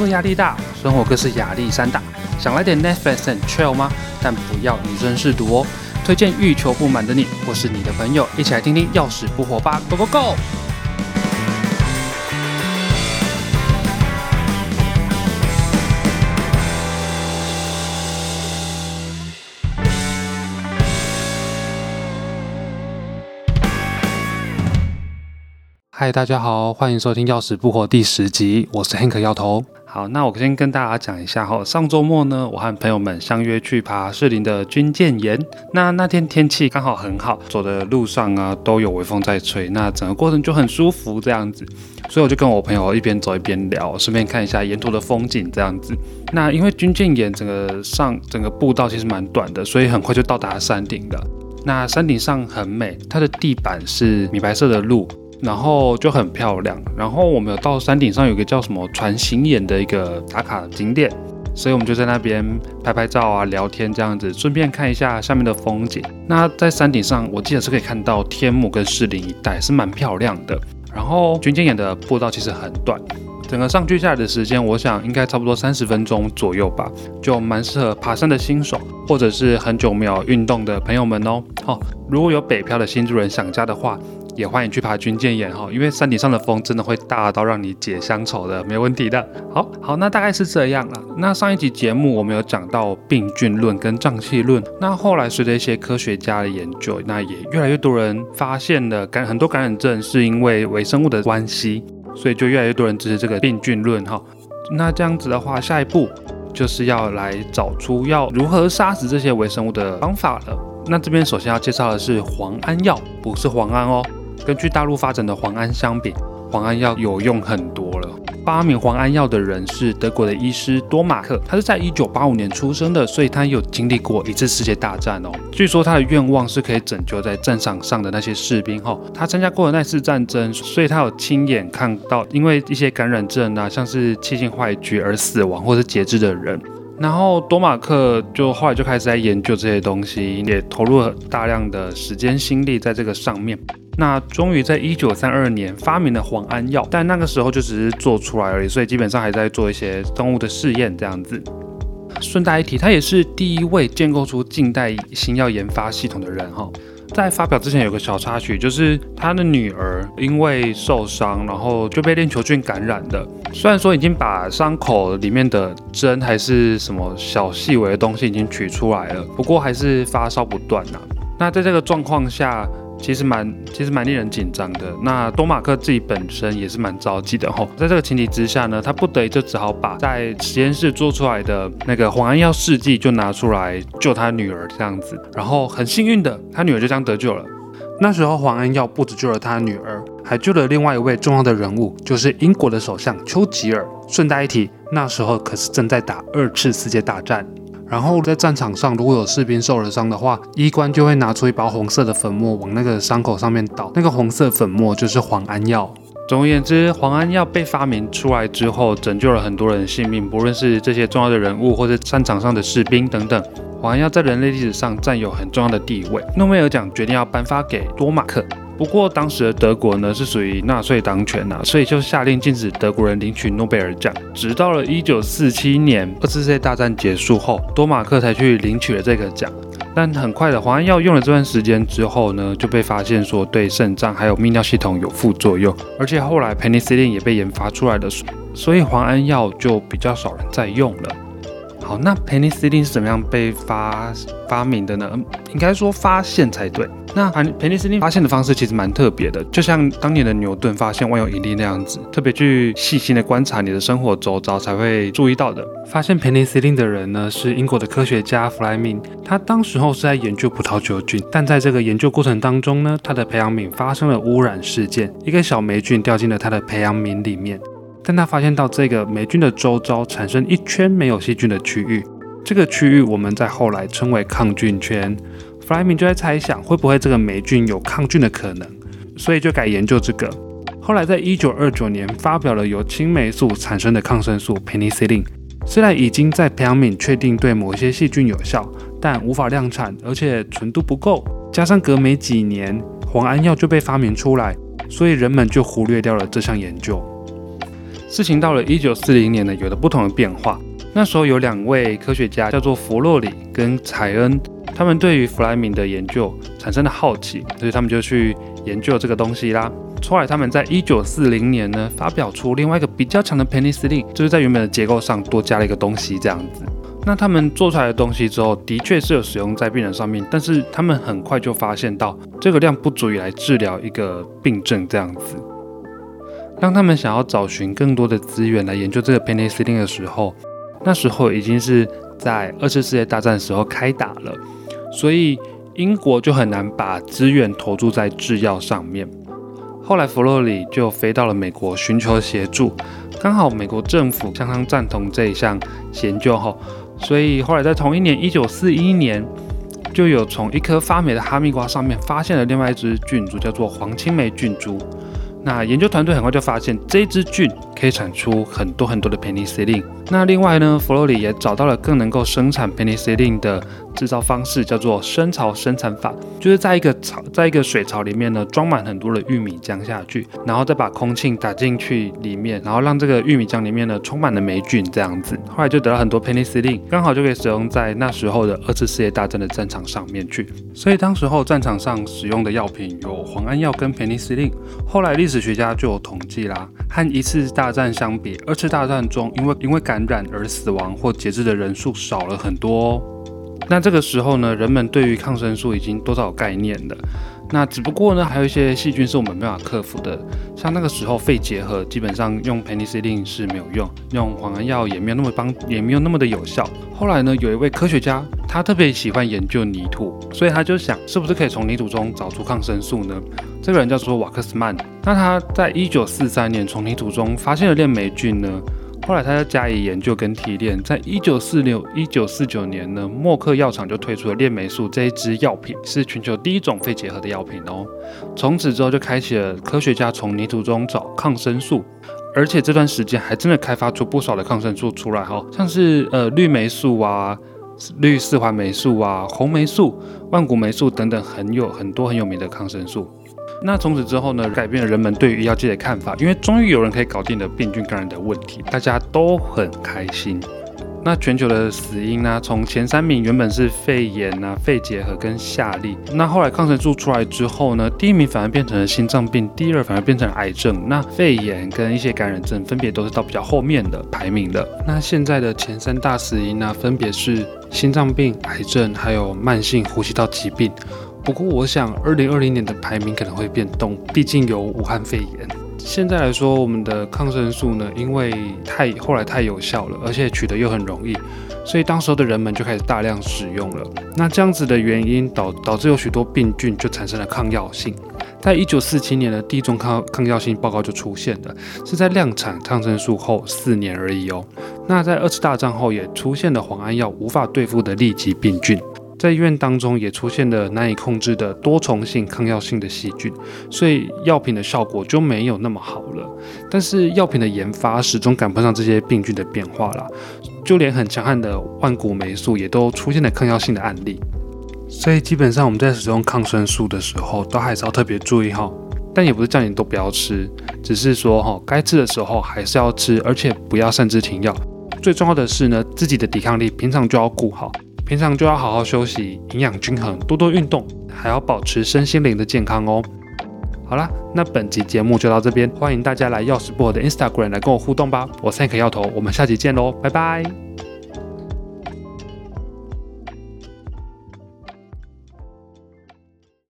作压力大，生活更是压力山大，想来点 Netflix and chill 吗？但不要以身试毒哦。推荐欲求不满的你，或是你的朋友，一起来听听要死不活吧！Go Go Go！嗨，大家好，欢迎收听《要死不活》第十集，我是 Hank 摇头。好，那我先跟大家讲一下哈，上周末呢，我和朋友们相约去爬士林的军舰岩。那那天天气刚好很好，走的路上啊都有微风在吹，那整个过程就很舒服这样子。所以我就跟我朋友一边走一边聊，顺便看一下沿途的风景这样子。那因为军舰岩整个上整个步道其实蛮短的，所以很快就到达山顶了。那山顶上很美，它的地板是米白色的路。然后就很漂亮，然后我们有到山顶上有个叫什么船形眼的一个打卡景点，所以我们就在那边拍拍照啊、聊天这样子，顺便看一下下面的风景。那在山顶上，我记得是可以看到天幕跟士林一带，是蛮漂亮的。然后军舰眼的步道其实很短，整个上去下来的时间，我想应该差不多三十分钟左右吧，就蛮适合爬山的新手，或者是很久没有运动的朋友们哦。好，如果有北漂的新主人想家的话。也欢迎去爬军舰岩哈，因为山顶上的风真的会大到让你解乡愁的，没问题的。好好，那大概是这样了。那上一集节目我们有讲到病菌论跟胀气论，那后来随着一些科学家的研究，那也越来越多人发现了感很多感染症是因为微生物的关系，所以就越来越多人支持这个病菌论哈。那这样子的话，下一步就是要来找出要如何杀死这些微生物的方法了。那这边首先要介绍的是磺胺药，不是磺胺哦。根据大陆发展的磺胺相比，磺胺药有用很多了。发明磺胺药的人是德国的医师多马克，他是在一九八五年出生的，所以他有经历过一次世界大战哦。据说他的愿望是可以拯救在战场上的那些士兵哈。他参加过了那次战争，所以他有亲眼看到因为一些感染症啊，像是气性坏疽而死亡或是截肢的人。然后多马克就后来就开始在研究这些东西，也投入了大量的时间心力在这个上面。那终于在一九三二年发明了磺胺药，但那个时候就只是做出来而已，所以基本上还在做一些动物的试验这样子。顺带一提，他也是第一位建构出近代新药研发系统的人哈。在发表之前有个小插曲，就是他的女儿因为受伤，然后就被链球菌感染的。虽然说已经把伤口里面的针还是什么小细微的东西已经取出来了，不过还是发烧不断呐。那在这个状况下，其实蛮，其实蛮令人紧张的。那多马克自己本身也是蛮着急的吼。在这个情急之下呢，他不得已就只好把在实验室做出来的那个磺胺药试剂就拿出来救他女儿这样子。然后很幸运的，他女儿就这样得救了。那时候磺胺药不止救了他女儿，还救了另外一位重要的人物，就是英国的首相丘吉尔。顺带一提，那时候可是正在打二次世界大战。然后在战场上，如果有士兵受了伤的话，医官就会拿出一包红色的粉末往那个伤口上面倒，那个红色粉末就是磺胺药。总而言之，磺胺药被发明出来之后，拯救了很多人的性命，不论是这些重要的人物或者战场上的士兵等等。磺胺药在人类历史上占有很重要的地位。诺贝尔奖决定要颁发给多马克。不过当时的德国呢是属于纳粹当权呐，所以就下令禁止德国人领取诺贝尔奖。直到了一九四七年二次世界大战结束后，多马克才去领取了这个奖。但很快的，磺胺药用了这段时间之后呢，就被发现说对肾脏还有泌尿系统有副作用，而且后来 penicillin 也被研发出来了，所以磺胺药就比较少人在用了。好，那 penicillin 是怎么样被发发明的呢？应该说发现才对。那 penicillin 发现的方式其实蛮特别的，就像当年的牛顿发现万有引力那样子，特别去细心的观察你的生活周遭才会注意到的。发现 penicillin 的人呢是英国的科学家弗莱明，他当时候是在研究葡萄球菌，但在这个研究过程当中呢，他的培养皿发生了污染事件，一个小霉菌掉进了他的培养皿里面。但他发现到这个霉菌的周遭产生一圈没有细菌的区域，这个区域我们在后来称为抗菌圈。弗莱明就在猜想会不会这个霉菌有抗菌的可能，所以就改研究这个。后来在一九二九年发表了由青霉素产生的抗生素 penicillin，虽然已经在培养皿确定对某些细菌有效，但无法量产，而且纯度不够。加上隔没几年磺胺药就被发明出来，所以人们就忽略掉了这项研究。事情到了一九四零年呢，有了不同的变化。那时候有两位科学家，叫做弗洛里跟采恩，他们对于弗莱明的研究产生了好奇，所以他们就去研究这个东西啦。后来他们在一九四零年呢，发表出另外一个比较强的 penicillin，就是在原本的结构上多加了一个东西，这样子。那他们做出来的东西之后，的确是有使用在病人上面，但是他们很快就发现到这个量不足以来治疗一个病症，这样子。当他们想要找寻更多的资源来研究这个 penicillin 的时候，那时候已经是在二次世界大战的时候开打了，所以英国就很难把资源投注在制药上面。后来弗洛里就飞到了美国寻求协助，刚好美国政府相当赞同这一项研究后，所以后来在同一年一九四一年，就有从一颗发霉的哈密瓜上面发现了另外一只菌株，叫做黄青霉菌株。那研究团队很快就发现，这支菌可以产出很多很多的 penicillin。那另外呢，弗洛里也找到了更能够生产 penicillin 的。制造方式叫做深槽生产法，就是在一个槽，在一个水槽里面呢，装满很多的玉米浆下去，然后再把空气打进去里面，然后让这个玉米浆里面呢充满了霉菌，这样子，后来就得到很多 penicillin，刚好就可以使用在那时候的二次世界大战的战场上面去。所以当时候战场上使用的药品有磺胺药跟 penicillin。后来历史学家就有统计啦，和一次大战相比，二次大战中因为因为感染而死亡或截肢的人数少了很多。那这个时候呢，人们对于抗生素已经多少概念了。那只不过呢，还有一些细菌是我们没法克服的。像那个时候肺结核，基本上用 penicillin 是没有用，用磺胺药也没有那么帮，也没有那么的有效。后来呢，有一位科学家，他特别喜欢研究泥土，所以他就想，是不是可以从泥土中找出抗生素呢？这个人叫做瓦克斯曼。那他在一九四三年从泥土中发现了链霉菌呢。后来，他要加以研究跟提炼，在一九四六、一九四九年呢，默克药厂就推出了链霉素这一支药品，是全球第一种肺结核的药品哦。从此之后，就开启了科学家从泥土中找抗生素，而且这段时间还真的开发出不少的抗生素出来哈，像是呃绿霉素啊、绿四环霉素啊、红霉素、万古霉素等等，很有很多很有名的抗生素。那从此之后呢，改变了人们对于医药界的看法，因为终于有人可以搞定了病菌感染的问题，大家都很开心。那全球的死因呢，从前三名原本是肺炎啊、肺结核跟下痢，那后来抗生素出来之后呢，第一名反而变成了心脏病，第二反而变成了癌症。那肺炎跟一些感染症分别都是到比较后面的排名的。那现在的前三大死因呢，分别是心脏病、癌症，还有慢性呼吸道疾病。不过，我想二零二零年的排名可能会变动，毕竟有武汉肺炎。现在来说，我们的抗生素呢，因为太后来太有效了，而且取得又很容易，所以当时候的人们就开始大量使用了。那这样子的原因导导致有许多病菌就产生了抗药性。在一九四七年的第一种抗抗药性报告就出现了，是在量产抗生素后四年而已哦。那在二次大战后也出现了磺胺药无法对付的痢疾病菌。在医院当中也出现了难以控制的多重性抗药性的细菌，所以药品的效果就没有那么好了。但是药品的研发始终赶不上这些病菌的变化啦，就连很强悍的万古霉素也都出现了抗药性的案例。所以基本上我们在使用抗生素的时候，都还是要特别注意哈。但也不是叫你都不要吃，只是说哈，该吃的时候还是要吃，而且不要擅自停药。最重要的是呢，自己的抵抗力平常就要顾好。平常就要好好休息，营养均衡，多多运动，还要保持身心灵的健康哦。好啦，那本集节目就到这边，欢迎大家来钥匙薄的 Instagram 来跟我互动吧。我是 Hank 药头，我们下集见喽，拜拜。